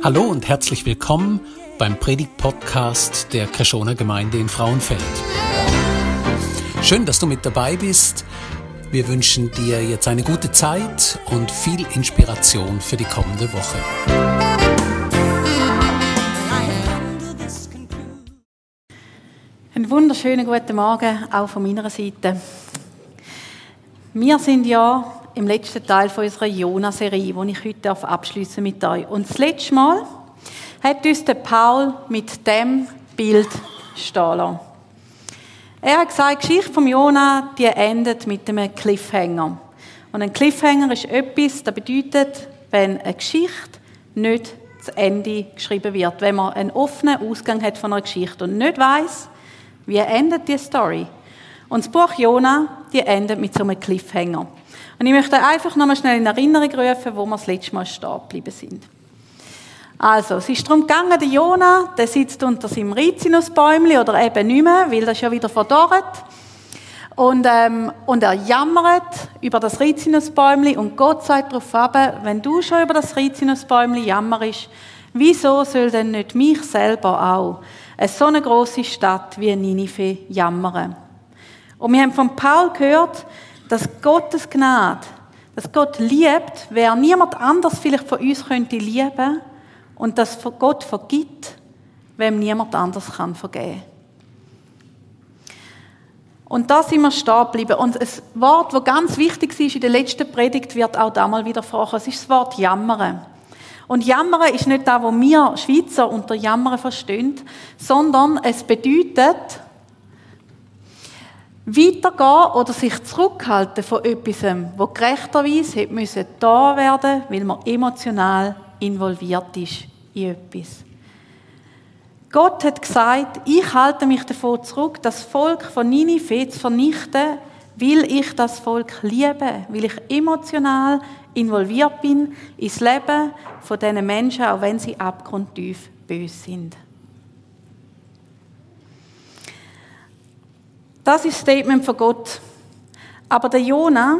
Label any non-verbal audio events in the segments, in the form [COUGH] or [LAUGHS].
Hallo und herzlich willkommen beim Predigt-Podcast der Kreschoner Gemeinde in Frauenfeld. Schön, dass du mit dabei bist. Wir wünschen dir jetzt eine gute Zeit und viel Inspiration für die kommende Woche. Einen wunderschönen guten Morgen auch von meiner Seite. Wir sind ja im letzten Teil unserer Jona-Serie, die ich heute abschließen mit euch. Und das letzte Mal hat uns der Paul mit dem Bild stehen. Er hat gesagt, die Geschichte von Jona, die endet mit einem Cliffhanger. Und ein Cliffhanger ist etwas, das bedeutet, wenn eine Geschichte nicht zu Ende geschrieben wird. Wenn man einen offenen Ausgang hat von einer Geschichte und nicht weiß, wie endet die Story. Und das Buch Jona, die endet mit so einem Cliffhanger. Und ich möchte einfach nochmal schnell in Erinnerung rufen, wo wir das letzte Mal stehen geblieben sind. Also, es ist darum gegangen, der Jona, der sitzt unter seinem Rizinusbäumli oder eben nicht mehr, weil das schon wieder verdorrt. Und, ähm, und er jammert über das Rizinusbäumli und Gott sagt darauf ab, wenn du schon über das Rizinusbäumli jammerst, wieso soll denn nicht mich selber auch eine so eine große Stadt wie Ninive jammern? Und wir haben von Paul gehört, dass Gottes Gnade, dass Gott liebt, wer niemand anders vielleicht von uns könnte lieben und dass Gott vergibt, wem niemand anders kann vergeben. Und da sind wir stehen geblieben. Und ein Wort, das ganz wichtig ist in der letzten Predigt, wird auch da mal wieder gesprochen. Es ist das Wort Jammern. Und Jammern ist nicht das, was wir Schweizer unter Jammern verstehen, sondern es bedeutet, weitergehen oder sich zurückhalten von etwas, wo gerechterweise hätte müssen da werden, weil man emotional involviert ist in etwas. Gott hat gesagt, ich halte mich davon zurück, das Volk von Ninive zu vernichten, weil ich das Volk liebe, weil ich emotional involviert bin ins Leben von diesen Menschen, auch wenn sie abgrundtief böse sind. Das ist das Statement von Gott. Aber der Jona,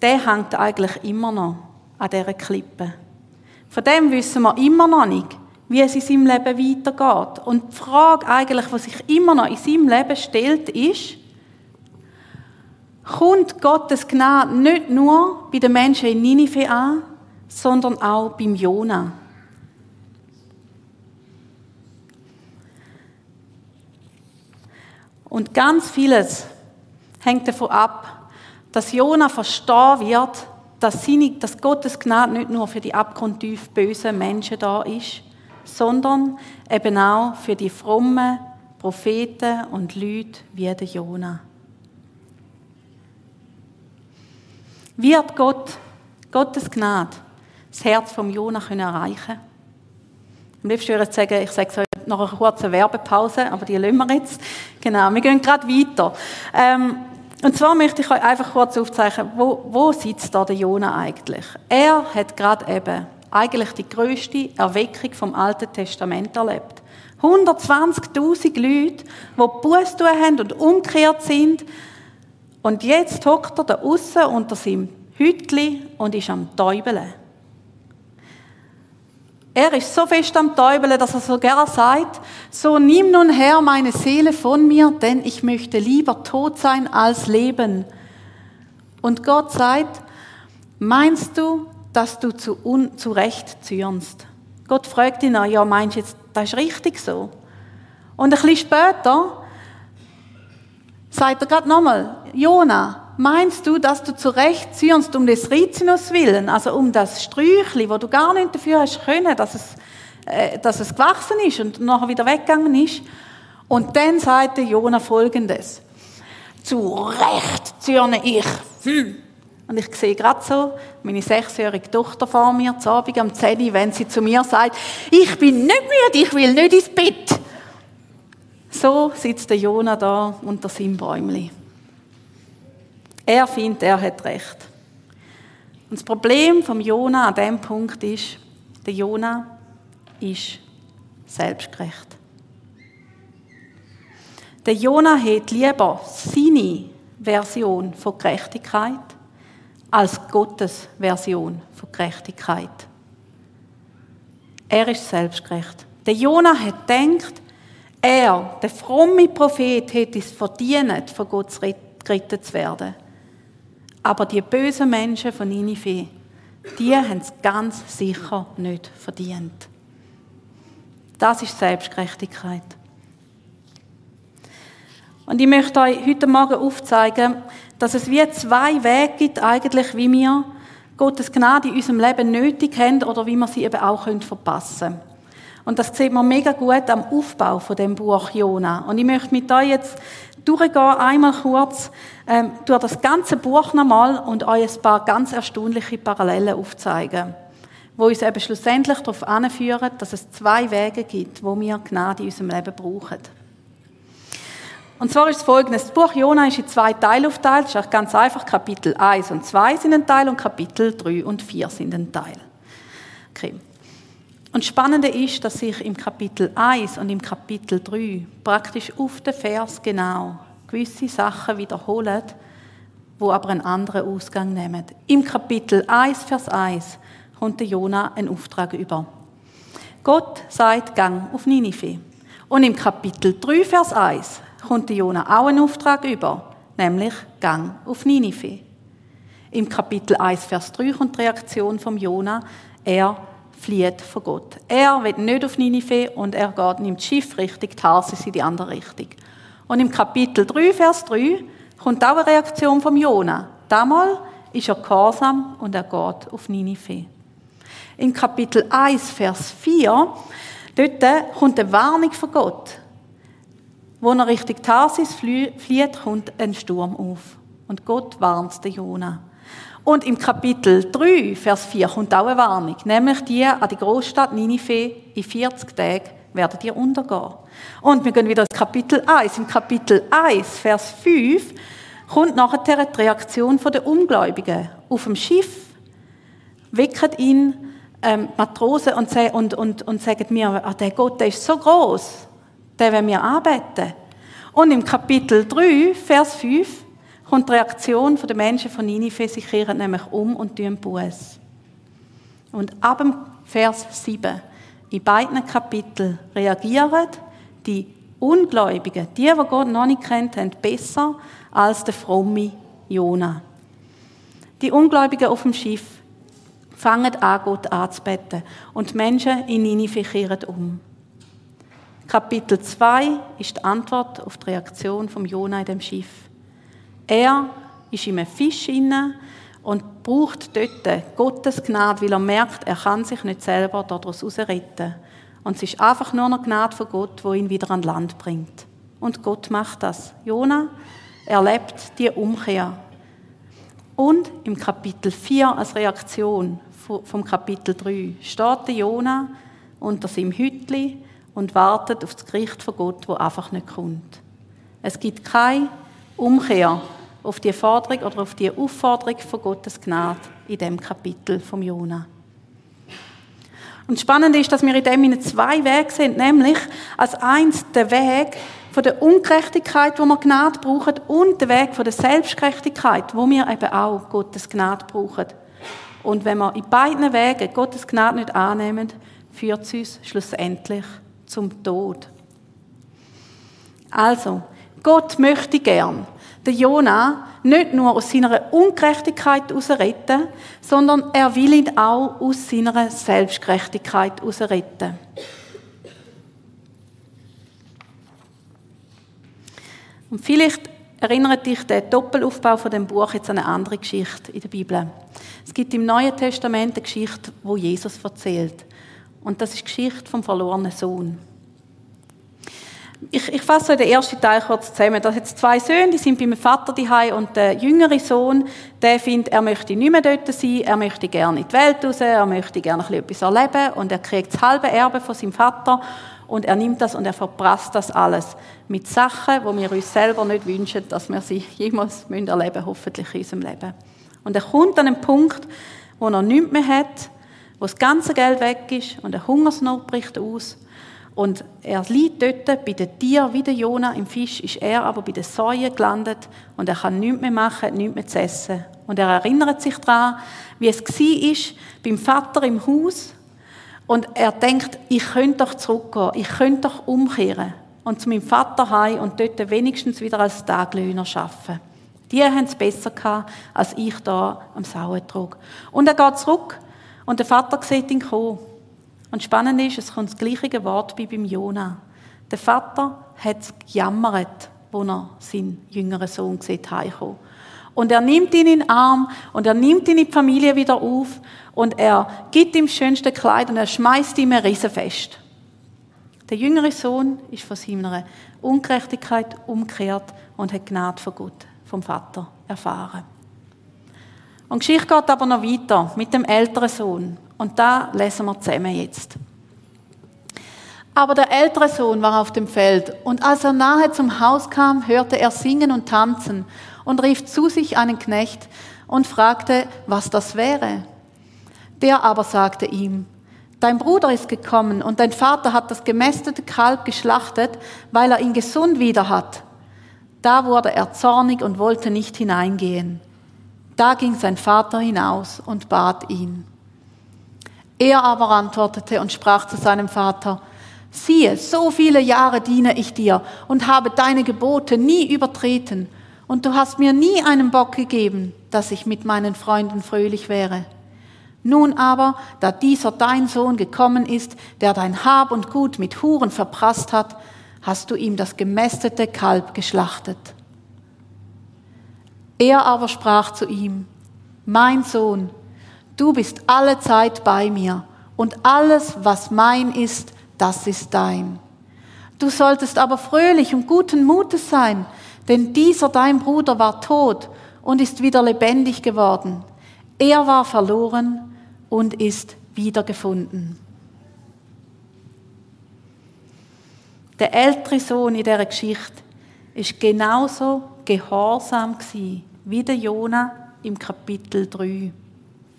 der hängt eigentlich immer noch an dieser Klippe. Von dem wissen wir immer noch nicht, wie es in seinem Leben weitergeht. Und die Frage eigentlich, die sich immer noch in seinem Leben stellt, ist, kommt Gottes Gnade nicht nur bei den Menschen in Ninive an, sondern auch beim Jona. Und ganz vieles hängt davon ab, dass Jona verstehen wird, dass, seine, dass Gottes Gnade nicht nur für die abgrundtief bösen Menschen da ist, sondern eben auch für die frommen Propheten und Leute wie der Jona. Wird Gott, Gottes Gnade, das Herz vom Jona können erreichen? Am liebsten würde ich sagen, ich sage es nach einer kurzen Werbepause, aber die lassen wir jetzt. Genau, wir gehen gerade weiter. Ähm, und zwar möchte ich euch einfach kurz aufzeichnen, wo, wo sitzt da der Jona eigentlich? Er hat gerade eben eigentlich die größte Erweckung vom Alten Testament erlebt. 120.000 Leute, die Buß tun haben und umgekehrt sind. Und jetzt hockt er da außen unter seinem Hütli und ist am Täubeln. Er ist so fest am Täubeln, dass er sogar sagt, so nimm nun her meine Seele von mir, denn ich möchte lieber tot sein als leben. Und Gott sagt, meinst du, dass du zu, un, zu Recht zürnst? Gott fragt ihn, ja, meinst du jetzt, das ist richtig so? Und ein bisschen später sagt er gerade nochmal, Jona, Meinst du, dass du zurecht zürnst um des Rizinus willen, also um das Sträuchli, wo du gar nicht dafür hast können, dass es, äh, dass es gewachsen ist und nachher wieder weggegangen ist? Und dann sagte Jona folgendes. Zu Recht zürne ich. Hm. Und ich sehe gerade so meine sechsjährige Tochter vor mir, zu Abend am 10 wenn sie zu mir sagt, ich bin nicht müde, ich will nicht ins Bett. So sitzt der Jona da unter seinem Bäumli. Er findet, er hat recht. Und das Problem vom Jona an dem Punkt ist, der Jona ist selbstgerecht. Der Jona hat lieber seine Version von Gerechtigkeit als Gottes Version von Gerechtigkeit. Er ist selbstgerecht. Der Jona hat gedacht, er, der fromme Prophet, hätte es verdient, von Gott gerettet zu werden. Aber die bösen Menschen von Ninive, die haben es ganz sicher nicht verdient. Das ist Selbstgerechtigkeit. Und ich möchte euch heute Morgen aufzeigen, dass es wie zwei Wege gibt, eigentlich, wie wir Gottes Gnade in unserem Leben nötig haben oder wie wir sie eben auch verpassen können. Und das sieht man mega gut am Aufbau von dem Buch Jona. Und ich möchte mit euch jetzt durchgehen, einmal kurz ähm, durch das ganze Buch nochmal und euch ein paar ganz erstaunliche Parallelen aufzeigen, wo uns eben schlussendlich darauf anführen, dass es zwei Wege gibt, wo wir Gnade in unserem Leben brauchen. Und zwar ist es folgendes. Das Buch Jona ist in zwei Teile aufgeteilt. Das ist ganz einfach. Kapitel 1 und 2 sind ein Teil und Kapitel 3 und 4 sind ein Teil. Okay. Und Spannende ist, dass sich im Kapitel 1 und im Kapitel 3 praktisch auf den Vers genau gewisse Sachen wiederholen, wo aber einen anderen Ausgang nehmen. Im Kapitel 1, Vers 1 kommt Jona einen Auftrag über. Gott sagt, gang auf Ninive. Und im Kapitel 3, Vers 1 kommt Jona auch einen Auftrag über, nämlich gang auf Ninive. Im Kapitel 1, Vers 3 kommt die Reaktion vom Jona, er flieht von Gott. Er will nicht auf Ninive und er geht, nimmt das Schiff Richtung Tarsis in die andere Richtung. Und im Kapitel 3, Vers 3 kommt auch eine Reaktion vom Jona. Damals ist er gehorsam und er geht auf Ninive. In Kapitel 1, Vers 4, dort kommt eine Warnung von Gott. Wo er Richtung Tarsis flieht, kommt ein Sturm auf. Und Gott warnt den Jona. Und im Kapitel 3, Vers 4 kommt auch eine Warnung, nämlich die an die Großstadt Ninive in 40 Tagen werdet ihr untergehen. Und wir gehen wieder ins Kapitel 1. Im Kapitel 1, Vers 5 kommt nachher die Reaktion der Ungläubigen. Auf dem Schiff wecken ihn ähm, Matrosen und, und, und, und sagen mir, ah, der Gott der ist so groß, der will mir arbeiten. Und im Kapitel 3, Vers 5 kommt die Reaktion der Menschen von Ninive, sie kehren nämlich um und tun Buß. Und ab dem Vers 7, in beiden Kapiteln, reagieren die Ungläubigen, die, die Gott noch nicht kennt haben, besser als der fromme Jona. Die Ungläubigen auf dem Schiff fangen an, Gott anzubeten. Und die Menschen in Ninive kehren um. Kapitel 2 ist die Antwort auf die Reaktion von Jona in dem Schiff. Er ist in einem Fisch inne und braucht dort Gottes Gnade, weil er merkt, er kann sich nicht selber daraus retten. Und es ist einfach nur eine Gnade von Gott, wo ihn wieder an Land bringt. Und Gott macht das. Jona erlebt die Umkehr. Und im Kapitel 4 als Reaktion vom Kapitel 3 steht Jona unter seinem Hütli und wartet auf das Gericht von Gott, wo einfach nicht kommt. Es gibt keine Umkehr auf die Forderung oder auf die Aufforderung von Gottes Gnade in dem Kapitel vom Jona. Und spannend ist, dass wir in dem zwei Wege sind, nämlich als eins der Weg von der Ungerechtigkeit, wo wir Gnade brauchen, und der Weg von der Selbstgerechtigkeit, wo wir eben auch Gottes Gnade brauchen. Und wenn wir in beiden Wegen Gottes Gnade nicht annehmen, führt es uns schlussendlich zum Tod. Also, Gott möchte gern, der Jona nicht nur aus seiner Ungerechtigkeit retten, sondern er will ihn auch aus seiner Selbstgerechtigkeit retten. Und vielleicht erinnert dich der Doppelaufbau von dem Buch jetzt an eine andere Geschichte in der Bibel. Es gibt im Neuen Testament eine Geschichte, wo Jesus erzählt. Und das ist die Geschichte vom verlorenen Sohn. Ich, ich fasse den ersten Teil kurz zusammen. Da hat zwei Söhne, die sind bei meinem Vater daheim und der jüngere Sohn, der findet, er möchte nicht mehr dort sein, er möchte gerne in die Welt raus, er möchte gerne etwas erleben und er kriegt das halbe Erbe von seinem Vater und er nimmt das und er verprasst das alles mit Sachen, wo wir uns selber nicht wünschen, dass wir sie [LAUGHS] jemals erleben müssen, hoffentlich in unserem Leben. Und er kommt an einen Punkt, wo er nichts mehr hat, wo das ganze Geld weg ist und der Hungersnot bricht aus und er liegt dort bei den Tieren, wie der Jona im Fisch, ist er aber bei den Säuen gelandet und er kann nichts mehr machen, nichts mehr zu essen. Und er erinnert sich daran, wie es war beim Vater im Haus Und er denkt, ich könnte doch zurückgehen, ich könnte doch umkehren und zu meinem Vater heim und dort wenigstens wieder als Taglöhner arbeiten. Die haben es besser gehabt, als ich da am Sauen trug. Und er geht zurück und der Vater sieht ihn kommen. Und spannend ist, es kommt das gleiche Wort wie beim Jona. Der Vater hat gejammert, wo er seinen jüngeren Sohn sieht, heimkommen. Und er nimmt ihn in den Arm und er nimmt ihn in die Familie wieder auf und er gibt ihm das schönste Kleid und er schmeißt ihm ein Riesenfest. Der jüngere Sohn ist von seiner Ungerechtigkeit umgekehrt und hat Gnade von Gott, vom Vater, erfahren. Und die Geschichte geht aber noch weiter mit dem älteren Sohn. Und da lesen wir zusammen jetzt. Aber der ältere Sohn war auf dem Feld, und als er nahe zum Haus kam, hörte er singen und tanzen und rief zu sich einen Knecht und fragte, was das wäre. Der aber sagte ihm, Dein Bruder ist gekommen und dein Vater hat das gemästete Kalb geschlachtet, weil er ihn gesund wieder hat. Da wurde er zornig und wollte nicht hineingehen. Da ging sein Vater hinaus und bat ihn. Er aber antwortete und sprach zu seinem Vater, siehe, so viele Jahre diene ich dir und habe deine Gebote nie übertreten, und du hast mir nie einen Bock gegeben, dass ich mit meinen Freunden fröhlich wäre. Nun aber, da dieser dein Sohn gekommen ist, der dein Hab und Gut mit Huren verprasst hat, hast du ihm das gemästete Kalb geschlachtet. Er aber sprach zu ihm, mein Sohn, du bist alle Zeit bei mir und alles, was mein ist, das ist dein. Du solltest aber fröhlich und guten Mutes sein, denn dieser dein Bruder war tot und ist wieder lebendig geworden. Er war verloren und ist wiedergefunden. Der ältere Sohn in dieser Geschichte ist genauso gehorsam wie der Jona im Kapitel 3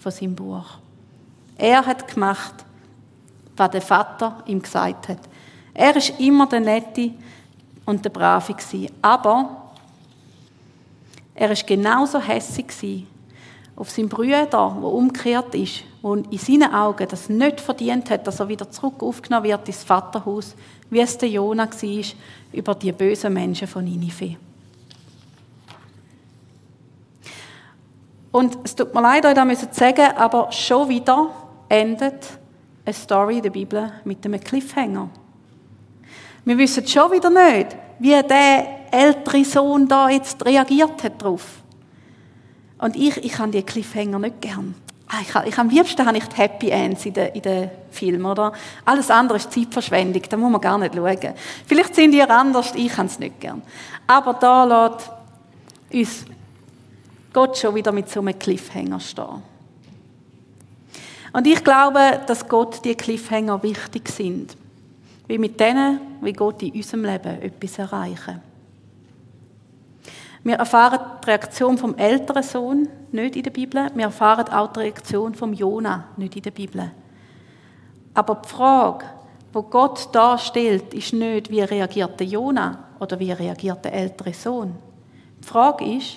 von seinem Buch. Er hat gemacht, was der Vater ihm gesagt hat. Er ist immer der Nette und der Brave gewesen. Aber er ist genauso hässig auf seinen Brüder, der umgekehrt ist, und in seinen Augen das nicht verdient hat, dass er wieder zurück aufgenommen wird ins Vaterhaus, wie es der Jona war über die bösen Menschen von Ninive. Und es tut mir leid, euch das zu sagen, aber schon wieder endet eine Story der Bibel mit einem Cliffhanger. Wir wissen schon wieder nicht, wie der ältere Sohn da jetzt reagiert hat darauf. Und ich, ich habe die Cliffhanger nicht gern. Ah, ich, ich, am liebsten habe ich die Happy Ends in den, in den Filmen, oder? Alles andere ist Zeitverschwendung, da muss man gar nicht schauen. Vielleicht sind ihr anders, ich habe es nicht gern. Aber da lässt uns Gott schon wieder mit so einem Cliffhanger stehen. Und ich glaube, dass Gott die Cliffhanger wichtig sind. Wie mit denen, wie Gott in unserem Leben etwas erreichen. Wir erfahren die Reaktion vom älteren Sohn nicht in der Bibel. Wir erfahren auch die Reaktion vom Jona nicht in der Bibel. Aber die Frage, wo Gott da stellt, ist nicht, wie reagiert der Jona oder wie reagiert der ältere Sohn. Die Frage ist,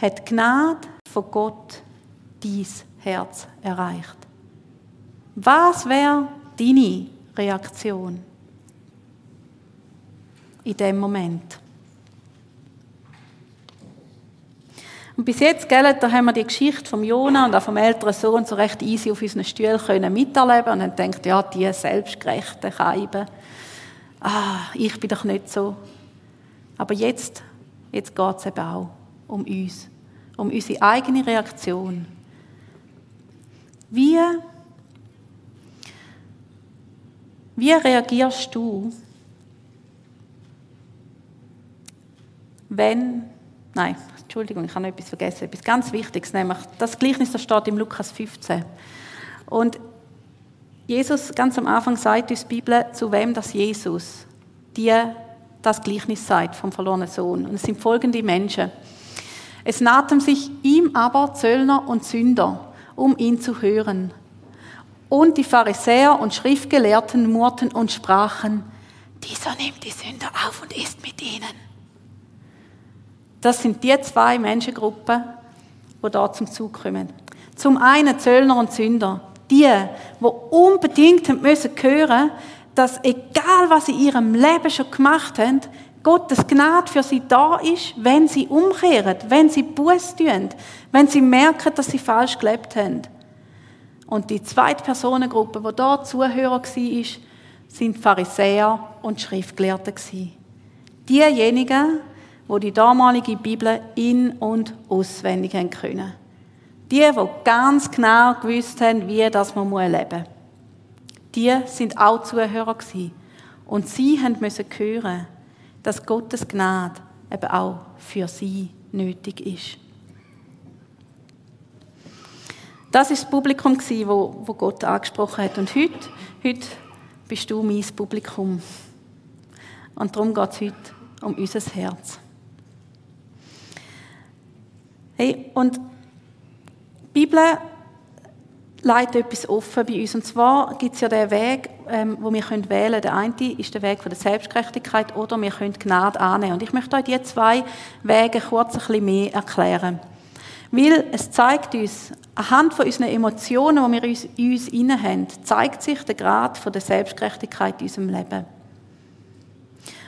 hat Gnade von Gott dein Herz erreicht? Was wäre deine Reaktion in dem Moment? Und bis jetzt, gell, da haben wir die Geschichte vom Jona und auch vom älteren Sohn so recht easy auf unseren Stühlen können miterleben und dann denkt, ja, die selbstgerechten Scheiben. Ah, ich bin doch nicht so. Aber jetzt, jetzt geht es eben auch um uns, um unsere eigene Reaktion. Wie, wie reagierst du, wenn, nein, Entschuldigung, ich habe noch etwas vergessen, etwas ganz Wichtiges, nämlich das Gleichnis, das steht im Lukas 15. Und Jesus, ganz am Anfang sagt uns die Bibel, zu wem das Jesus die, das Gleichnis sagt vom verlorenen Sohn. Und es sind folgende Menschen. Es nahten sich ihm aber Zöllner und Sünder, um ihn zu hören. Und die Pharisäer und Schriftgelehrten murrten und sprachen, dieser nimmt die Sünder auf und isst mit ihnen. Das sind die zwei Menschengruppen, die da zum Zug kommen. Zum einen Zöllner und Sünder. Die, die unbedingt hören müssen dass egal was sie in ihrem Leben schon gemacht haben, Gottes Gnade für sie da ist, wenn sie umkehren, wenn sie Buß tun, wenn sie merken, dass sie falsch gelebt haben. Und die zweite Personengruppe, die da Zuhörer war, sind Pharisäer und Schriftgelehrte. Diejenigen, die die damalige Bibel in- und auswendig haben können. Die, die ganz genau gewusst haben, wie das man leben muss. Die sind auch Zuhörer gewesen. Und sie mussten hören, dass Gottes Gnade eben auch für sie nötig ist. Das ist das Publikum, wo Gott angesprochen hat. Und heute, heute bist du mein Publikum. Und darum geht es heute um unser Herz. Hey, und die Bibel leitet etwas offen bei uns. Und zwar gibt es ja den Weg, ähm, wo wir können wählen können. Der eine ist der Weg von der Selbstgerechtigkeit oder wir können Gnade annehmen. Und ich möchte euch diese zwei Wege kurz ein bisschen mehr erklären. Weil es zeigt uns, anhand von unseren Emotionen, die wir in uns inne haben, zeigt sich der Grad von der Selbstgerechtigkeit in unserem Leben.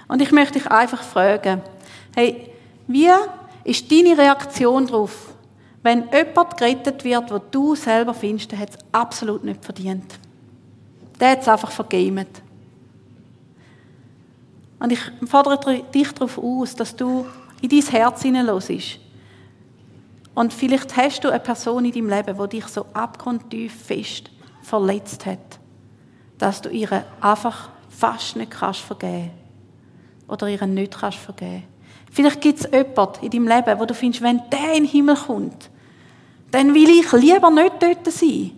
Und ich möchte dich einfach fragen, hey, wie ist deine Reaktion darauf, wenn jemand gerettet wird, wo du selber findest, der hat es absolut nicht verdient? Der hat es einfach vergamet. Und ich fordere dich darauf aus, dass du in dein Herz hineinlässt und vielleicht hast du eine Person in deinem Leben, die dich so abgrundtief fest verletzt hat, dass du ihr einfach fast nicht kannst vergeben oder ihr nicht kannst vergeben. Vielleicht gibt es jemanden in deinem Leben, wo du findest, wenn der in den Himmel kommt, dann will ich lieber nicht dort sein.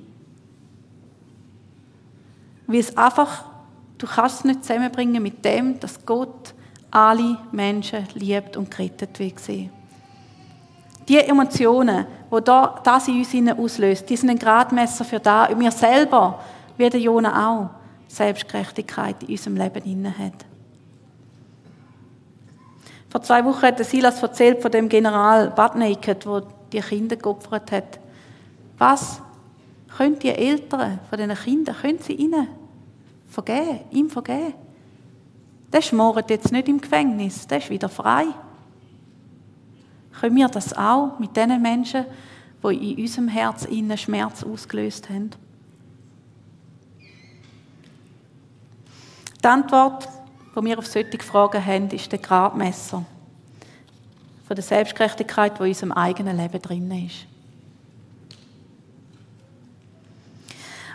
Weil es einfach, du kannst es nicht zusammenbringen mit dem, dass Gott alle Menschen liebt und gerettet will sehen. Die Emotionen, die das in uns auslöst, die sind ein Gradmesser für da. Wir selber, wie der Jona auch, Selbstgerechtigkeit in unserem Leben hat. Vor zwei Wochen hat Silas erzählt von dem General Badnaked, der die Kinder geopfert hat. Was können die Eltern von diesen Kindern, können sie ihnen vergeben, ihm vergeben? Der schmoret jetzt nicht im Gefängnis, der ist wieder frei. Können wir das auch mit den Menschen, die in unserem Herz innen Schmerz ausgelöst haben? Die Antwort, die wir auf solche Fragen haben, ist der Gradmesser von der Selbstgerechtigkeit, die in unserem eigenen Leben drin ist.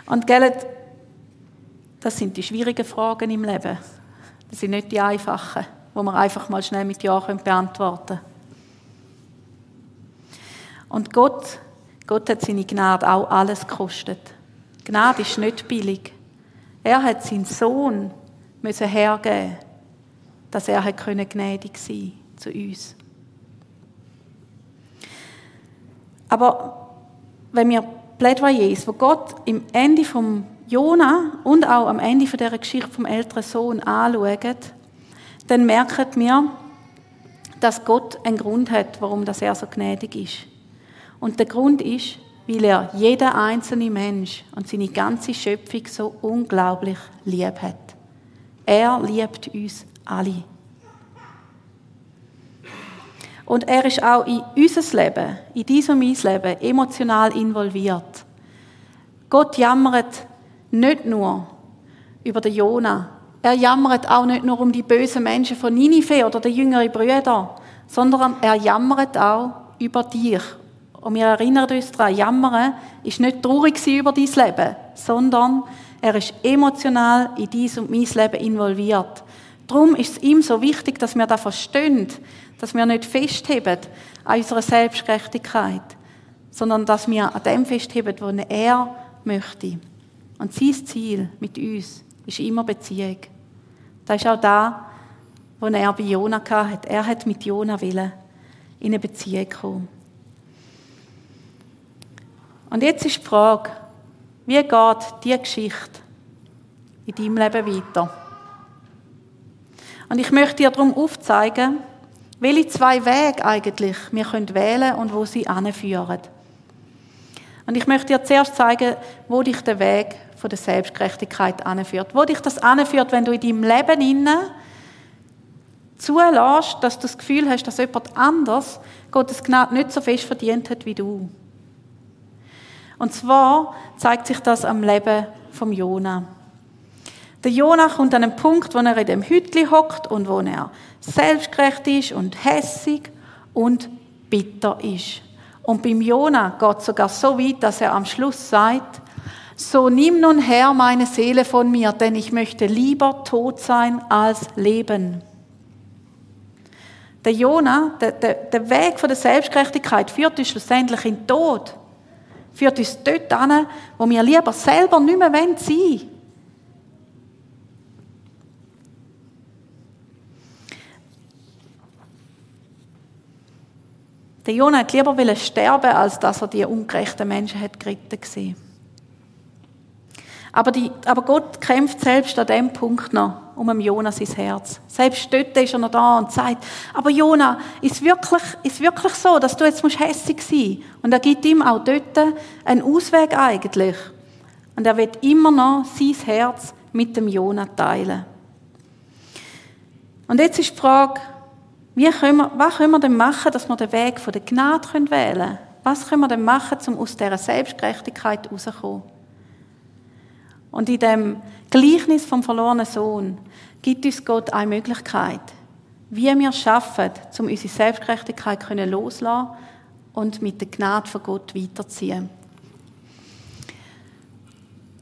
Und gell, das sind die schwierigen Fragen im Leben. Das sind nicht die einfachen, die man einfach mal schnell mit Ja beantworten können. Und Gott, Gott hat seine Gnade auch alles gekostet. Gnade ist nicht billig. Er hat seinen Sohn müssen hergeben, dass er gnädig sein zu uns. Aber wenn wir Plädoyers, wo Gott im Ende vom Jona und auch am Ende von der Geschichte vom älteren Sohn anschauen, dann merken wir, dass Gott einen Grund hat, warum er so gnädig ist. Und der Grund ist, weil er jeder einzelne Mensch und seine ganze Schöpfung so unglaublich lieb hat. Er liebt uns alle. Und er ist auch in unser Leben, in diesem und mein Leben, emotional involviert. Gott jammert nicht nur über den Jona. Er jammert auch nicht nur um die bösen Menschen von Ninive oder den jüngeren Brüder, sondern er jammert auch über dich und wir erinnern uns daran, Jammern ist nicht traurig über dein Leben, sondern er ist emotional in dein und mein Leben involviert. Darum ist es ihm so wichtig, dass wir das verstehen, dass wir nicht festheben an unserer Selbstgerechtigkeit, sondern dass wir an dem festheben, was er möchte. Und sein Ziel mit uns ist immer Beziehung. Das ist auch da, was er bei Jona hatte. Er hat mit Jona willen in eine Beziehung kommen. Und jetzt ist die Frage, wie geht diese Geschichte in deinem Leben weiter? Und ich möchte dir darum aufzeigen, welche zwei Wege eigentlich wir wählen können und wo sie anführen. Und ich möchte dir zuerst zeigen, wo dich der Weg von der Selbstgerechtigkeit anführt. Wo dich das anführt, wenn du in deinem Leben inne zulässt, dass du das Gefühl hast, dass jemand anders Gottes Gnade nicht so fest verdient hat wie du. Und zwar zeigt sich das am Leben vom Jona. Der Jona kommt an einen Punkt, wo er in dem Hütli hockt und wo er selbstgerecht ist und hässig und bitter ist. Und beim Jona geht es sogar so weit, dass er am Schluss sagt, so nimm nun her meine Seele von mir, denn ich möchte lieber tot sein als leben. Der Jona, der, der, der Weg von der Selbstgerechtigkeit führt schlussendlich in den Tod. Führt uns dort an, wo wir lieber selber nicht mehr sein wollen. Der Jona hat lieber sterben, als dass er die ungerechten Menschen hat geritten gesehen. Aber, die, aber Gott kämpft selbst an dem Punkt noch um Jona sein Herz. Selbst dort ist er noch da und sagt, aber Jona, ist wirklich, ist wirklich so, dass du jetzt musst hässig sein Und er gibt ihm auch dort einen Ausweg eigentlich. Und er wird immer noch sein Herz mit dem Jona teilen. Und jetzt ist die Frage, wie können wir, was können wir denn machen, dass wir den Weg von der Gnade wählen können? Was können wir denn machen, um aus dieser Selbstgerechtigkeit rauszukommen? Und in dem Gleichnis vom verlorenen Sohn gibt uns Gott eine Möglichkeit, wie wir schaffen, um unsere Selbstgerechtigkeit loszulassen und mit der Gnade von Gott weiterziehen.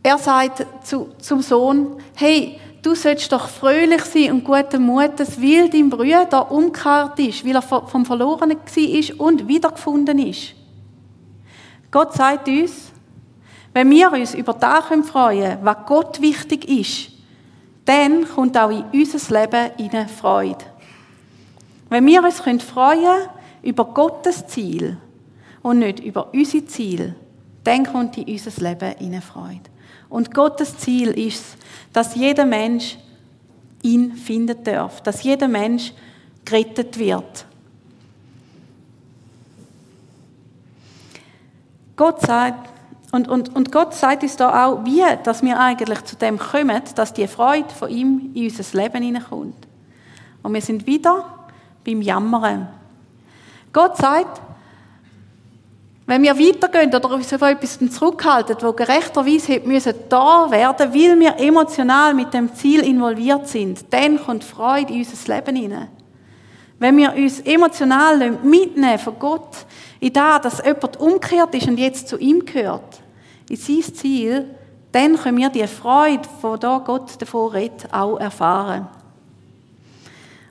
Er sagt zu, zum Sohn, hey, du sollst doch fröhlich sein und guten Mutes, weil dein Bruder umgekehrt ist, weil er vom Verlorenen war und wiedergefunden ist. Gott sagt uns, wenn wir uns über das freuen können, was Gott wichtig ist, dann kommt auch in unser Leben eine Freude. Wenn wir uns freuen können über Gottes Ziel und nicht über unser Ziel, dann kommt in unser Leben eine Freude. Und Gottes Ziel ist, dass jeder Mensch ihn finden darf, dass jeder Mensch gerettet wird. Gott sagt, und, und, und Gott sagt uns da auch, wie dass wir eigentlich zu dem kommen, dass die Freude von ihm in unser Leben hineinkommt. Und wir sind wieder beim Jammern. Gott sagt, wenn wir weitergehen oder uns auf etwas zurückhalten, wo gerechterweise müssen da werden, weil wir emotional mit dem Ziel involviert sind, dann kommt Freude in unser Leben hinein. Wenn wir uns emotional mitnehmen von Gott, in das, dass jemand umgekehrt ist und jetzt zu ihm gehört, in sein Ziel, dann können wir die Freude, von da Gott davor redet, auch erfahren.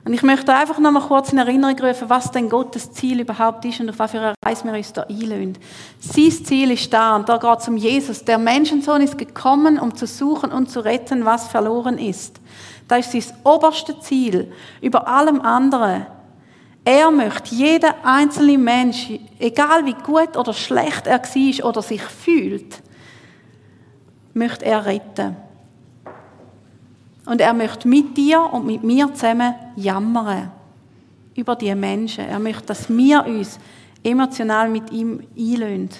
Und ich möchte einfach noch mal kurz in Erinnerung rufen, was denn Gottes Ziel überhaupt ist und auf was für eine Reise wir uns da einlösen. Sein Ziel ist da, und da geht es um Jesus. Der Menschensohn ist gekommen, um zu suchen und zu retten, was verloren ist. Das ist sein oberste Ziel, über allem anderen. Er möchte jeden einzelnen Mensch, egal wie gut oder schlecht er war oder sich fühlt, möchte er retten. Und er möchte mit dir und mit mir zusammen jammern über die Menschen. Er möchte, dass wir uns emotional mit ihm einlösen,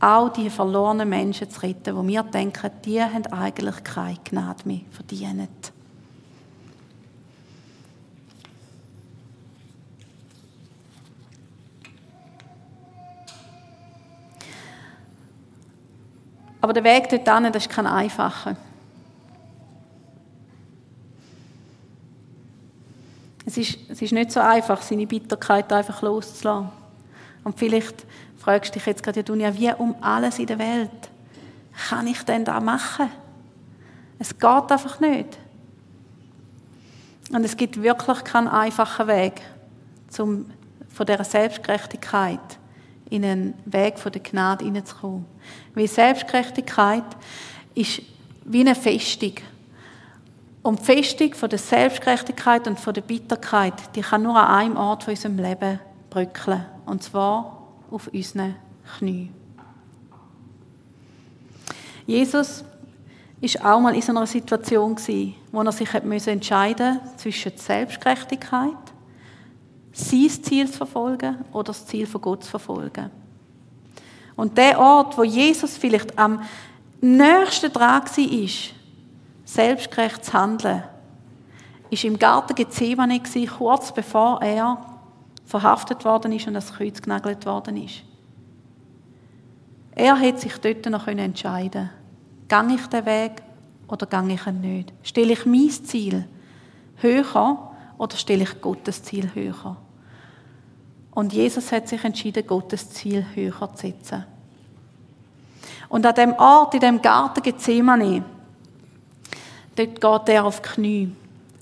auch die verlorenen Menschen zu retten, wo wir denken, die haben eigentlich keine Gnade mehr verdient. Aber der Weg dorthin, das ist kein einfacher. Es ist, es ist nicht so einfach, seine Bitterkeit einfach loszulassen. Und vielleicht fragst du dich jetzt gerade, Dunja, wie um alles in der Welt kann ich denn da machen? Es geht einfach nicht. Und es gibt wirklich keinen einfachen Weg zum, von dieser Selbstgerechtigkeit in einen Weg der Gnade hineinzukommen. Weil Selbstgerechtigkeit ist wie eine Festung. Und die Festung von der Selbstgerechtigkeit und von der Bitterkeit, die kann nur an einem Ort von unserem Leben bröckeln. Und zwar auf unseren Knien. Jesus ist auch mal in so einer Situation wo er sich entscheiden musste zwischen Selbstgerechtigkeit sein Ziel zu verfolgen oder das Ziel von Gott zu verfolgen. Und der Ort, wo Jesus vielleicht am nächsten dran war, selbstgerecht zu handeln, ist im Garten Gethsemane kurz bevor er verhaftet worden ist und das Kreuz genagelt worden ist. Er hätte sich dort noch entscheiden können. Gehe ich den Weg oder gehe ich ihn nicht? Stelle ich mein Ziel höher oder stelle ich Gottes Ziel höher? Und Jesus hat sich entschieden, Gottes Ziel höher zu setzen. Und an dem Ort, in dem Garten Gethsemane, dort geht er auf Knie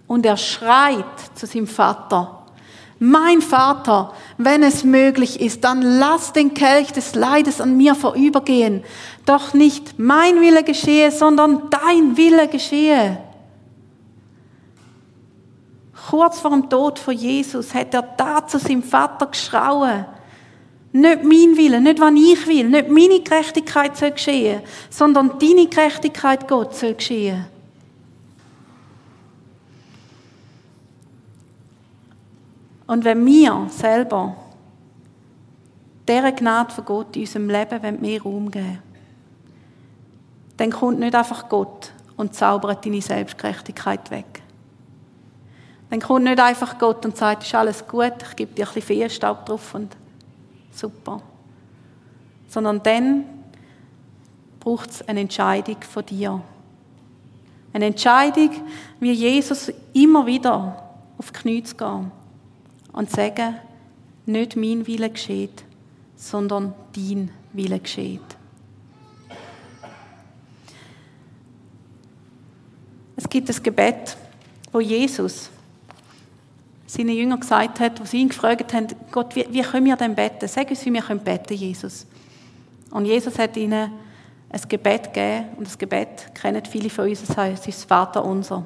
und er schreit zu seinem Vater, mein Vater, wenn es möglich ist, dann lass den Kelch des Leides an mir vorübergehen. Doch nicht mein Wille geschehe, sondern dein Wille geschehe. Kurz vor dem Tod von Jesus hat er da zu seinem Vater geschrauen. Nicht mein Wille, nicht was ich will, nicht meine Gerechtigkeit soll geschehen, sondern deine Gerechtigkeit, Gott, soll geschehen. Und wenn wir selber dieser Gnade von Gott in unserem Leben mehr Raum geben dann kommt nicht einfach Gott und zaubert deine Selbstgerechtigkeit weg. Dann kommt nicht einfach Gott und sagt, ist alles gut, ich gebe dir ein bisschen Feenstaub drauf und super. Sondern dann braucht es eine Entscheidung von dir. Eine Entscheidung, wie Jesus immer wieder auf die Knie zu gehen und sagen, nicht mein Wille geschieht, sondern dein Wille geschieht. Es gibt ein Gebet, wo Jesus seinen Jüngern gesagt hat, wo sie ihn gefragt haben, Gott, wie, wie können wir denn beten? Sag uns, wie wir können beten, Jesus. Und Jesus hat ihnen ein Gebet gegeben, und das Gebet kennen viele von uns, das heißt, es ist Vater unser.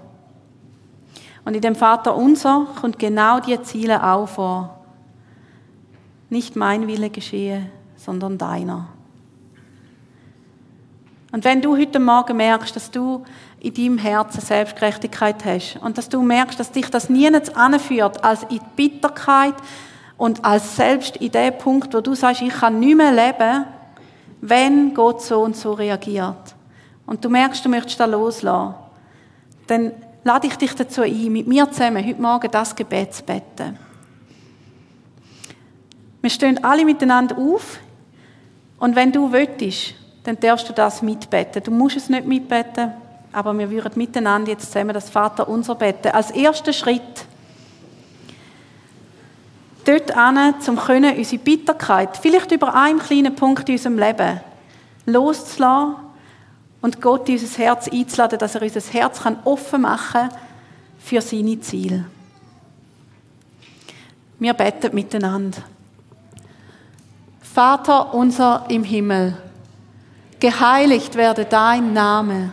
Und in dem Vater unser kommt genau die Ziele auch vor. Nicht mein Wille geschehe, sondern deiner. Und wenn du heute Morgen merkst, dass du in deinem Herzen Selbstgerechtigkeit hast und dass du merkst, dass dich das nie anführt als in die Bitterkeit und als selbst in dem Punkt, wo du sagst, ich kann nicht mehr leben, wenn Gott so und so reagiert. Und du merkst, du möchtest da loslassen, dann lade ich dich dazu ein, mit mir zusammen heute Morgen das Gebet zu beten. Wir stehen alle miteinander auf und wenn du willst, dann darfst du das mitbeten. Du musst es nicht mitbeten, aber wir würden miteinander jetzt zusammen das Vater unser beten. Als erster Schritt dort an, zum können unsere Bitterkeit, vielleicht über einen kleinen Punkt in unserem Leben, loszulassen und Gott in unser Herz einzuladen, dass er unser Herz offen machen kann für seine Ziele. Wir beten miteinander. Vater unser im Himmel, geheiligt werde dein Name,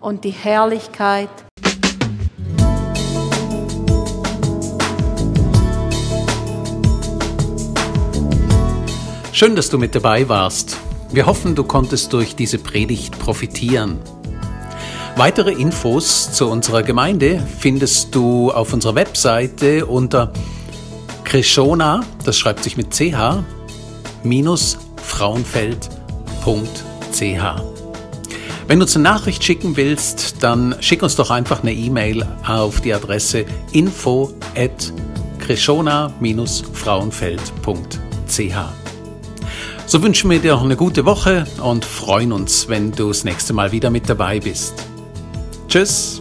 und die Herrlichkeit. Schön, dass du mit dabei warst. Wir hoffen, du konntest durch diese Predigt profitieren. Weitere Infos zu unserer Gemeinde findest du auf unserer Webseite unter Krishona, das schreibt sich mit ch, minus frauenfeld.ch. Wenn du uns eine Nachricht schicken willst, dann schick uns doch einfach eine E-Mail auf die Adresse info at frauenfeld.ch. So wünschen wir dir noch eine gute Woche und freuen uns, wenn du das nächste Mal wieder mit dabei bist. Tschüss!